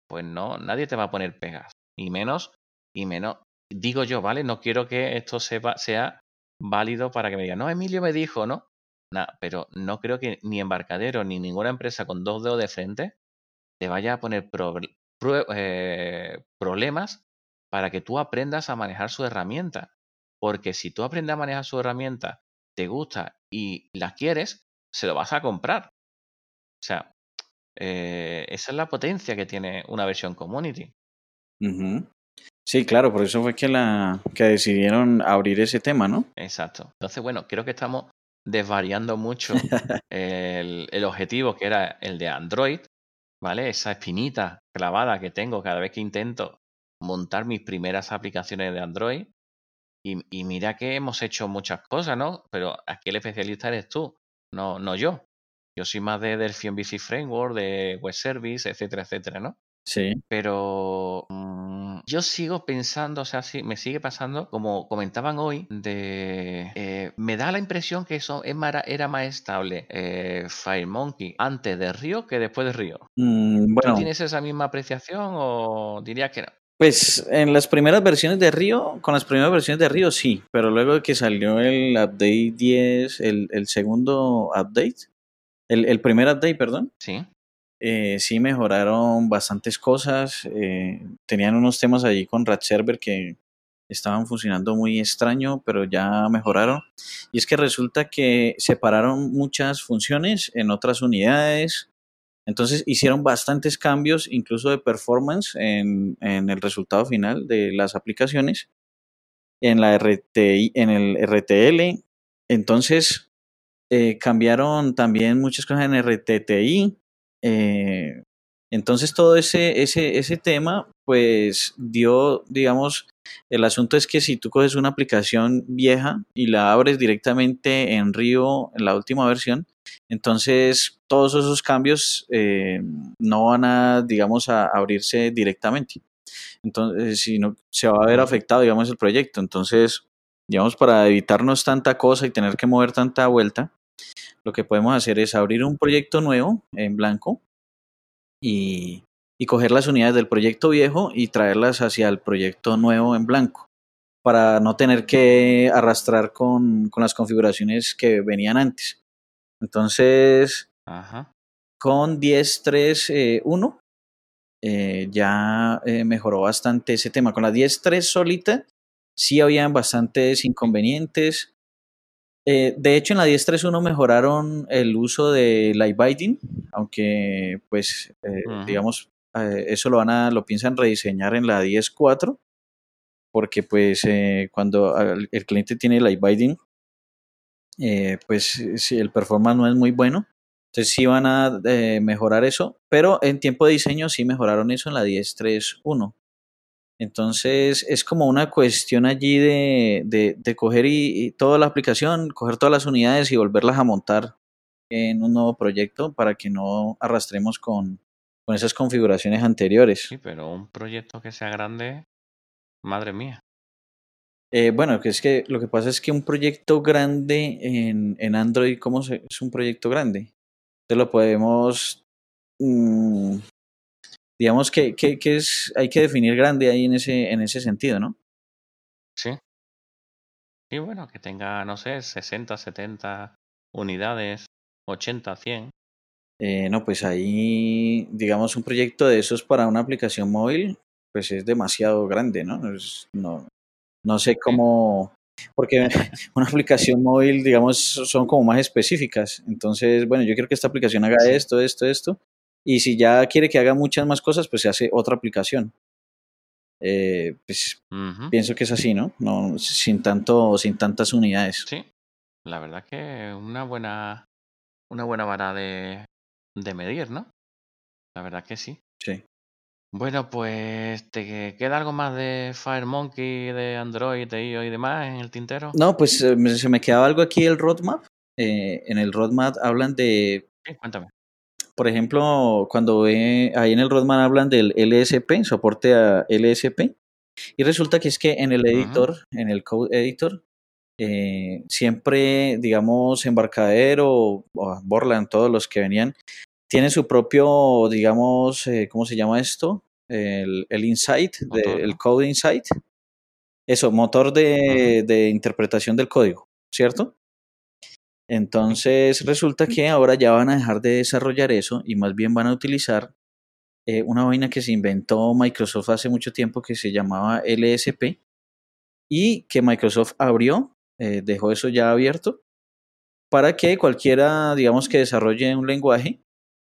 pues no, nadie te va a poner pegas. Y menos, y menos, digo yo, ¿vale? No quiero que esto sea válido para que me digan, no, Emilio me dijo, ¿no? Nada, pero no creo que ni Embarcadero ni ninguna empresa con dos dedos de frente te vaya a poner eh, problemas para que tú aprendas a manejar su herramienta. Porque si tú aprendes a manejar su herramienta, te gusta y la quieres, se lo vas a comprar. O sea, eh, esa es la potencia que tiene una versión community.
Sí, claro, por eso fue que, la, que decidieron abrir ese tema, ¿no?
Exacto. Entonces, bueno, creo que estamos desvariando mucho el, el, objetivo que era el de Android, ¿vale? Esa espinita clavada que tengo cada vez que intento montar mis primeras aplicaciones de Android. Y, y mira que hemos hecho muchas cosas, ¿no? Pero aquí el especialista eres tú, no, no yo. Yo soy más de Delphi MVC Framework, de Web Service, etcétera, etcétera, ¿no?
Sí.
Pero mm, yo sigo pensando, o sea, sí, me sigue pasando, como comentaban hoy, de... Eh, me da la impresión que eso era más estable eh, FireMonkey antes de Río que después de Río.
Mm, bueno.
tienes esa misma apreciación o dirías que no?
Pues en las primeras versiones de Río, con las primeras versiones de Río sí, pero luego de que salió el update 10, el, el segundo update, el, el, primer update, perdón.
Sí.
Eh, sí mejoraron bastantes cosas. Eh, tenían unos temas allí con Rat Server que estaban funcionando muy extraño, pero ya mejoraron. Y es que resulta que separaron muchas funciones en otras unidades, entonces hicieron bastantes cambios, incluso de performance, en, el resultado final de las aplicaciones, en, la RTI, en el RTL. Entonces eh, cambiaron también muchas cosas en RTTI. Eh, entonces todo ese, ese, ese tema, pues dio, digamos, el asunto es que si tú coges una aplicación vieja y la abres directamente en Río, en la última versión, entonces, todos esos cambios eh, no van a, digamos, a abrirse directamente. Entonces, si no, se va a ver afectado, digamos, el proyecto. Entonces, digamos, para evitarnos tanta cosa y tener que mover tanta vuelta, lo que podemos hacer es abrir un proyecto nuevo en blanco y, y coger las unidades del proyecto viejo y traerlas hacia el proyecto nuevo en blanco para no tener que arrastrar con, con las configuraciones que venían antes. Entonces, con 10.3.1 eh, ya eh, mejoró bastante ese tema. Con la 10.3 solita sí habían bastantes inconvenientes. Eh, de hecho, en la 10.3.1 mejoraron el uso de light binding, aunque pues digamos eso lo van a lo piensan rediseñar en la 10.4 porque pues cuando el cliente tiene light binding eh, pues si el performance no es muy bueno. Entonces sí van a eh, mejorar eso, pero en tiempo de diseño sí mejoraron eso en la 10.3.1. Entonces es como una cuestión allí de, de, coger y, toda la aplicación, coger todas las unidades y volverlas a montar en un nuevo proyecto para que no arrastremos con, con esas configuraciones anteriores.
Sí, pero un proyecto que sea grande, madre mía.
Eh, bueno, que es que lo que pasa es que un proyecto grande en, en Android, ¿cómo se, es un proyecto grande? Entonces lo podemos, mm, digamos que, que, que, es, hay que definir grande ahí en ese, en ese sentido, ¿no?
Sí. Y bueno, que tenga, no sé, 60, 70 unidades, 80, 100.
Eh, no, pues ahí, digamos, un proyecto de esos para una aplicación móvil, pues es demasiado grande, ¿no? Es, no, no sé cómo, porque una aplicación móvil, digamos, son como más específicas. Entonces, bueno, yo quiero que esta aplicación haga esto, esto, esto. Y si ya quiere que haga muchas más cosas, pues se hace otra aplicación. Eh, pues pienso que es así, ¿no? No, sin tanto, sin tantas unidades.
Sí, la verdad que una buena, una buena vara de, de medir, ¿no? La verdad que sí.
Sí.
Bueno, pues ¿te queda algo más de FireMonkey, de Android, de iOS y demás en el tintero?
No, pues eh, se me quedaba algo aquí el roadmap. Eh, en el roadmap hablan de...
Sí, cuéntame.
por ejemplo, cuando ve ahí en el roadmap hablan del LSP, soporte a LSP, y resulta que es que en el editor, en el code editor, eh, siempre, digamos, Embarcadero o Borland, todos los que venían, tienen su propio, digamos, eh, ¿cómo se llama esto? El, el insight, el code insight. Eso, motor de, de interpretación del código, ¿cierto? Entonces resulta que ahora ya van a dejar de desarrollar eso y más bien van a utilizar eh, una vaina que se inventó Microsoft hace mucho tiempo que se llamaba LSP y que Microsoft abrió, eh, dejó eso ya abierto para que cualquiera, digamos, que desarrolle un lenguaje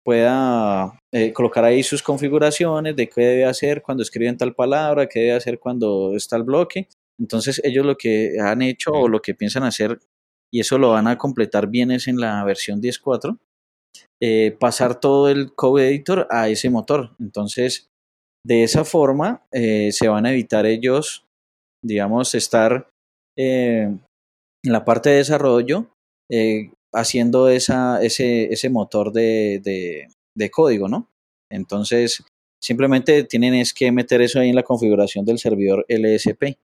pueda eh, colocar ahí sus configuraciones de qué debe hacer cuando escriben tal palabra, qué debe hacer cuando está el bloque. Entonces ellos lo que han hecho o lo que piensan hacer y eso lo van a completar bien es en la versión 10.4, eh, pasar todo el code editor a ese motor. Entonces, de esa forma eh, se van a evitar ellos, digamos, estar eh, en la parte de desarrollo haciendo esa, ese, ese motor de, de, de código, ¿no? Entonces, simplemente tienen es que meter eso ahí en la configuración del servidor LSP.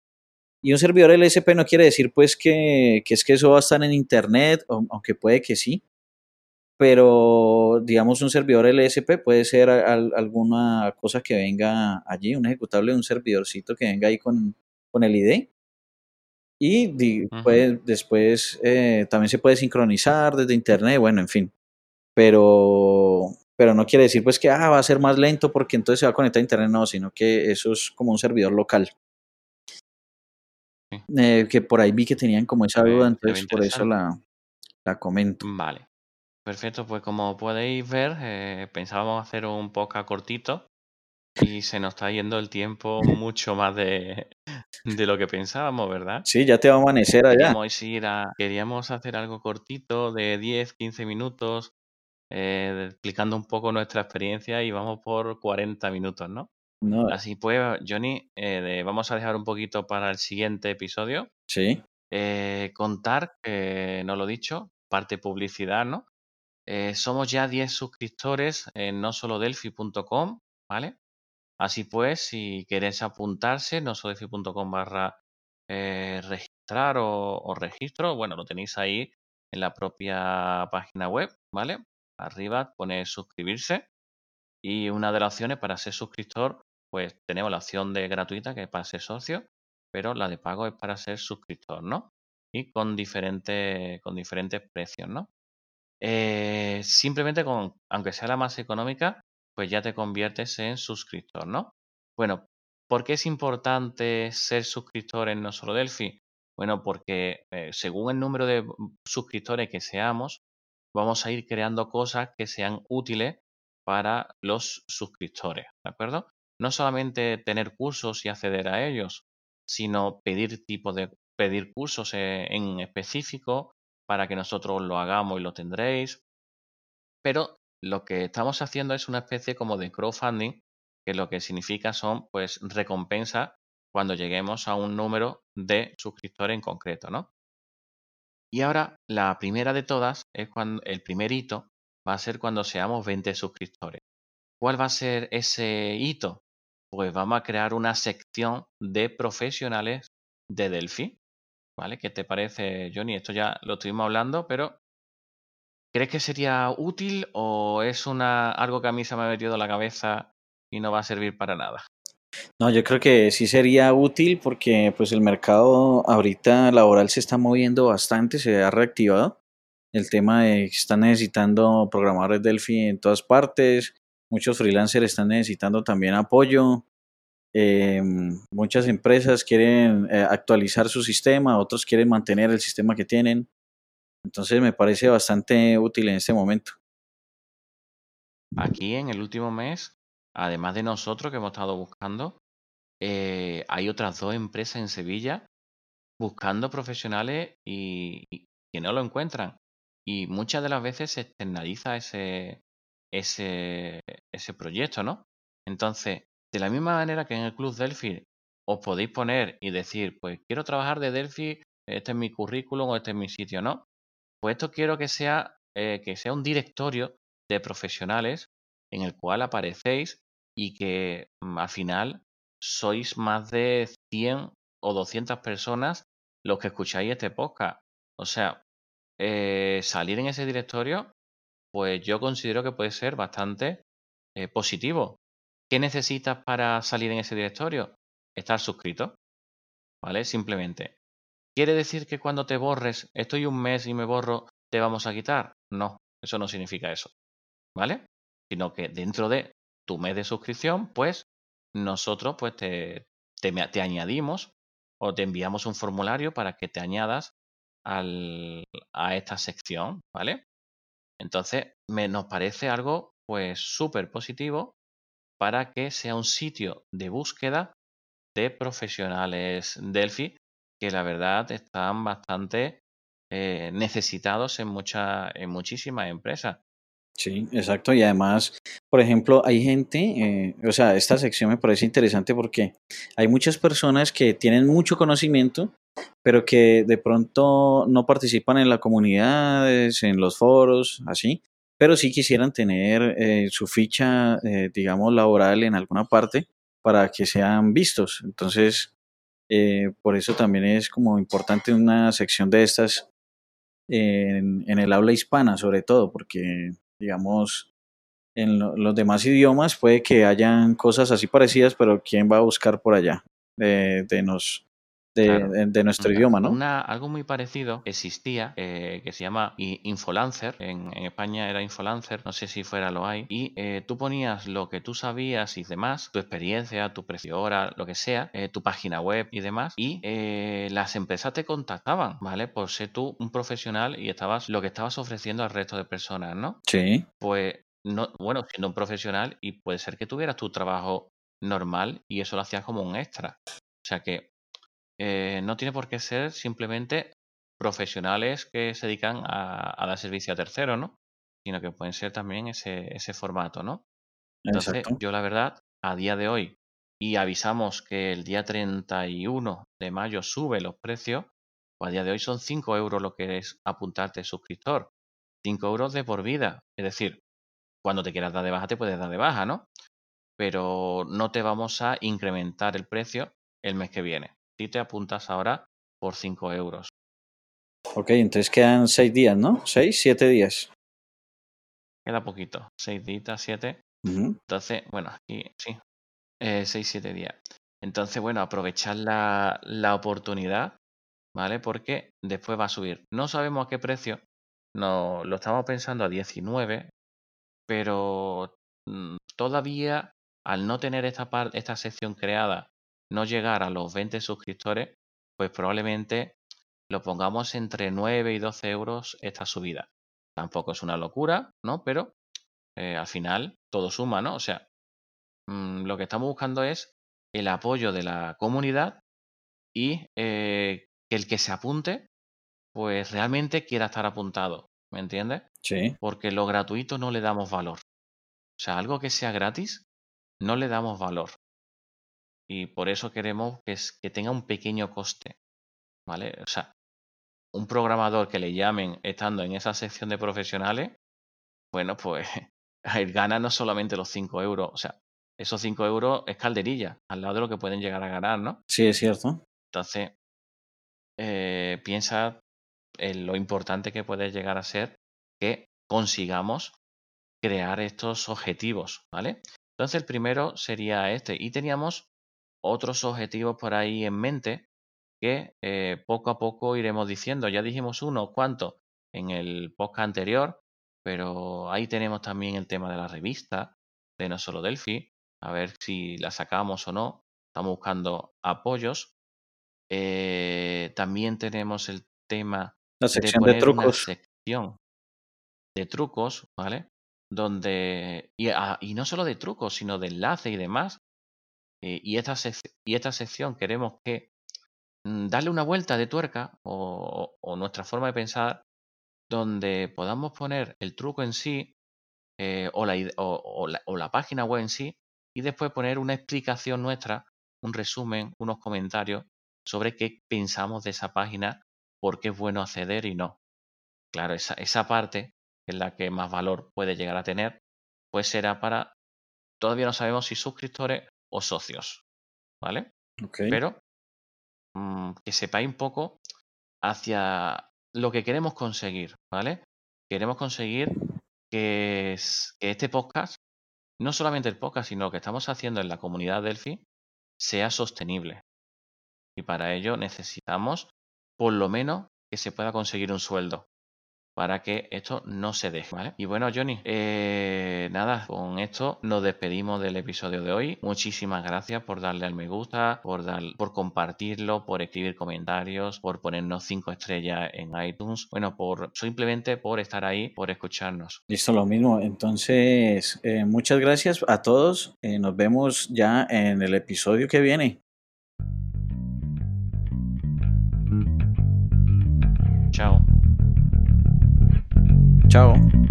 Y un servidor LSP no quiere decir pues que, es que eso va a estar en internet, aunque puede que sí, pero digamos un servidor LSP puede ser alguna cosa que venga allí, un ejecutable, un servidorcito que venga ahí con, con el ID. Y después eh, también se puede sincronizar desde internet, bueno, en fin. Pero, pero no quiere decir pues que ah, va a ser más lento porque entonces se va a conectar a internet, no, sino que eso es como un servidor local. Eh, que por ahí vi que tenían como esa duda, entonces por eso la, la comento.
Vale. Perfecto, pues como podéis ver, eh, pensábamos hacer un podcast cortito y se nos está yendo el tiempo mucho más de, de lo que pensábamos, ¿verdad?
Sí, ya te va a amanecer allá.
Queríamos, ir a, queríamos hacer algo cortito de 10, 15 minutos, eh, explicando un poco nuestra experiencia y vamos por 40 minutos, ¿no? Así pues, Johnny, eh, vamos a dejar un poquito para el siguiente episodio.
Sí.
Eh, contar, que no lo he dicho, parte publicidad, ¿no? Eh, somos ya 10 suscriptores en no solo delphi.com, ¿vale? Así pues, si queréis apuntarse, no solo delphi.com barra registrar o, o, registro, bueno, lo tenéis ahí en la propia página web, ¿vale? Arriba pone suscribirse y una de las opciones para ser suscriptor pues tenemos la opción de gratuita que es para ser socio, pero la de pago es para ser suscriptor, ¿no? Y con diferentes, con diferentes precios, ¿no? Eh, simplemente con, aunque sea la más económica, pues ya te conviertes en suscriptor, ¿no? Bueno, ¿por qué es importante ser suscriptor en No Solo Delphi? Bueno, porque eh, según el número de suscriptores que seamos, vamos a ir creando cosas que sean útiles para los suscriptores, ¿de acuerdo? no solamente tener cursos y acceder a ellos, sino pedir tipo de pedir cursos eh, en específico para que nosotros lo hagamos y lo tendréis. Pero lo que estamos haciendo es una especie como de crowdfunding, que lo que significa son pues recompensas cuando lleguemos a un número de suscriptores en concreto, ¿no? Y ahora la primera de todas es cuando el primer hito va a ser cuando seamos 20 suscriptores. ¿Cuál va a ser ese hito? pues vamos a crear una sección de profesionales de Delphi. ¿Vale? ¿Qué te parece, Johnny? Esto ya lo estuvimos hablando, pero ¿crees que sería útil o es una, algo que a mí se me ha metido la cabeza y no va a servir para nada?
No, yo creo que sí sería útil porque pues el mercado ahorita laboral se está moviendo bastante, se ha reactivado. El tema de que están necesitando programadores Delphi en todas partes, Muchos freelancers están necesitando también apoyo. Eh, muchas empresas quieren eh, actualizar su sistema, otros quieren mantener el sistema que tienen. Entonces me parece bastante útil en este momento.
Aquí en el último mes, además de nosotros que hemos estado buscando, eh, hay otras dos empresas en Sevilla buscando profesionales y, y, que no lo encuentran. Y muchas de las veces se externaliza ese, ese, ese proyecto, ¿no? Entonces, de la misma manera que en el Club Delphi os podéis poner y decir, pues quiero trabajar de Delphi, este es mi currículum o este es mi sitio, ¿no? Pues esto quiero que sea, eh, que sea un directorio de profesionales en el cual aparecéis y que mm, al final sois más de 100 o 200 personas los que escucháis este podcast. O sea, eh, salir en ese directorio, pues yo considero que puede ser bastante eh, positivo. ¿Qué necesitas para salir en ese directorio? Estar suscrito. ¿Vale? Simplemente. ¿Quiere decir que cuando te borres, estoy un mes y me borro, te vamos a quitar? No, eso no significa eso. ¿Vale? Sino que dentro de tu mes de suscripción, pues nosotros pues te, te, añadimos o te enviamos un formulario para que te añadas al, a esta sección, ¿vale? Entonces, me, nos parece algo pues súper positivo para que sea un sitio de búsqueda de profesionales Delphi que la verdad están bastante eh, necesitados en, mucha, en muchísimas empresas.
Sí, exacto. Y además, por ejemplo, hay gente, eh, o sea, esta sección me parece interesante porque hay muchas personas que tienen mucho conocimiento, pero que de pronto no participan en las comunidades, en los foros, así, pero sí quisieran tener eh, su ficha, eh, digamos, laboral en alguna parte para que sean vistos. Entonces, por eso también es como importante una sección de estas en, en el habla hispana, sobre todo, porque digamos, en los demás idiomas puede que hayan cosas así parecidas, pero ¿quién va a buscar por allá de, nos, de, nuestro idioma, ¿no?
Una, algo muy parecido existía eh, que se llama Infolancer. En, España era Infolancer, no sé si fuera lo hay. Y eh, tú ponías lo que tú sabías y demás, tu experiencia, tu precio hora, lo que sea, eh, tu página web y demás. Y las empresas te contactaban, ¿vale? Por ser tú un profesional y estabas lo que estabas ofreciendo al resto de personas, ¿no?
Sí.
Pues, no, bueno, siendo un profesional y puede ser que tuvieras tu trabajo normal y eso lo hacías como un extra. O sea que eh, no tiene por qué ser simplemente profesionales que se dedican a, dar servicio a terceros, ¿no? Sino que pueden ser también ese, ese formato, ¿no? Entonces, yo la verdad, a día de hoy, y avisamos que el día 31 de mayo sube los precios, pues a día de hoy son 5 euros lo que es apuntarte suscriptor. 5 euros de por vida. Es decir, cuando te quieras dar de baja te puedes dar de baja, ¿no? Pero no te vamos a incrementar el precio el mes que viene si te apuntas ahora por 5 euros.
Ok, entonces quedan 6 días, ¿no? 6, 7 días.
Queda poquito, 6 días, 7. Entonces, bueno, aquí sí, 6, eh, 7 días. Entonces, bueno, aprovechar la, la, oportunidad, ¿vale? Porque después va a subir. No sabemos a qué precio, no, lo estamos pensando a 19, pero mm, todavía al no tener esta, parte, esta sección creada no llegar a los 20 suscriptores, pues probablemente lo pongamos entre 9 y 12 euros esta subida. Tampoco es una locura, ¿no? Pero eh, al final todo suma, ¿no? O sea, mm, lo que estamos buscando es el apoyo de la comunidad y eh, que el que se apunte, pues realmente quiera estar apuntado, ¿me entiendes?
Sí.
Porque lo gratuito no le damos valor. O sea, algo que sea gratis, no le damos valor y por eso queremos que, que tenga un pequeño coste. ¿Vale? O sea, un programador que le llamen estando en esa sección de profesionales, bueno, pues gana no solamente los 5 euros, o sea, esos 5 euros es calderilla al lado de lo que pueden llegar a ganar, ¿no?
Sí, es cierto.
Entonces, eh, piensa en lo importante que puede llegar a ser que consigamos crear estos objetivos, ¿vale? Entonces, el primero sería este. Y teníamos otros objetivos por ahí en mente que eh, poco a poco iremos diciendo. Ya dijimos uno, ¿cuánto? En el podcast anterior, pero ahí tenemos también el tema de la revista, de no solo Delphi, a ver si la sacamos o no. Estamos buscando apoyos. Eh, también tenemos el tema
la sección de, trucos.
sección de trucos, ¿vale? Donde, y, ah, y, no solo de trucos, sino de enlace y demás, eh, y, esta y esta sección queremos que mm, darle una vuelta de tuerca o, nuestra forma de pensar donde podamos poner el truco en sí eh, o, la, o, la, página web en sí y después poner una explicación nuestra, un resumen, unos comentarios sobre qué pensamos de esa página, por qué es bueno acceder y no. Claro, esa, esa parte es la que más valor puede llegar a tener, pues será para, todavía no sabemos si suscriptores o socios, ¿vale? Pero mm, que sepáis un poco hacia lo que queremos conseguir, ¿vale? Queremos conseguir que, que este podcast, no solamente el podcast, sino lo que estamos haciendo en la comunidad Delphi, sea sostenible. Y para ello necesitamos, por lo menos, que se pueda conseguir un sueldo para que esto no se deje, ¿vale? Y bueno, Johnny, eh, nada, con esto nos despedimos del episodio de hoy. Muchísimas gracias por darle al me gusta, por, dar, por compartirlo, por escribir comentarios, por ponernos cinco estrellas en iTunes, bueno, por simplemente por estar ahí, por escucharnos.
Listo, lo mismo. Entonces, eh, muchas gracias a todos. Eh, nos vemos ya en el episodio que viene. Tchau.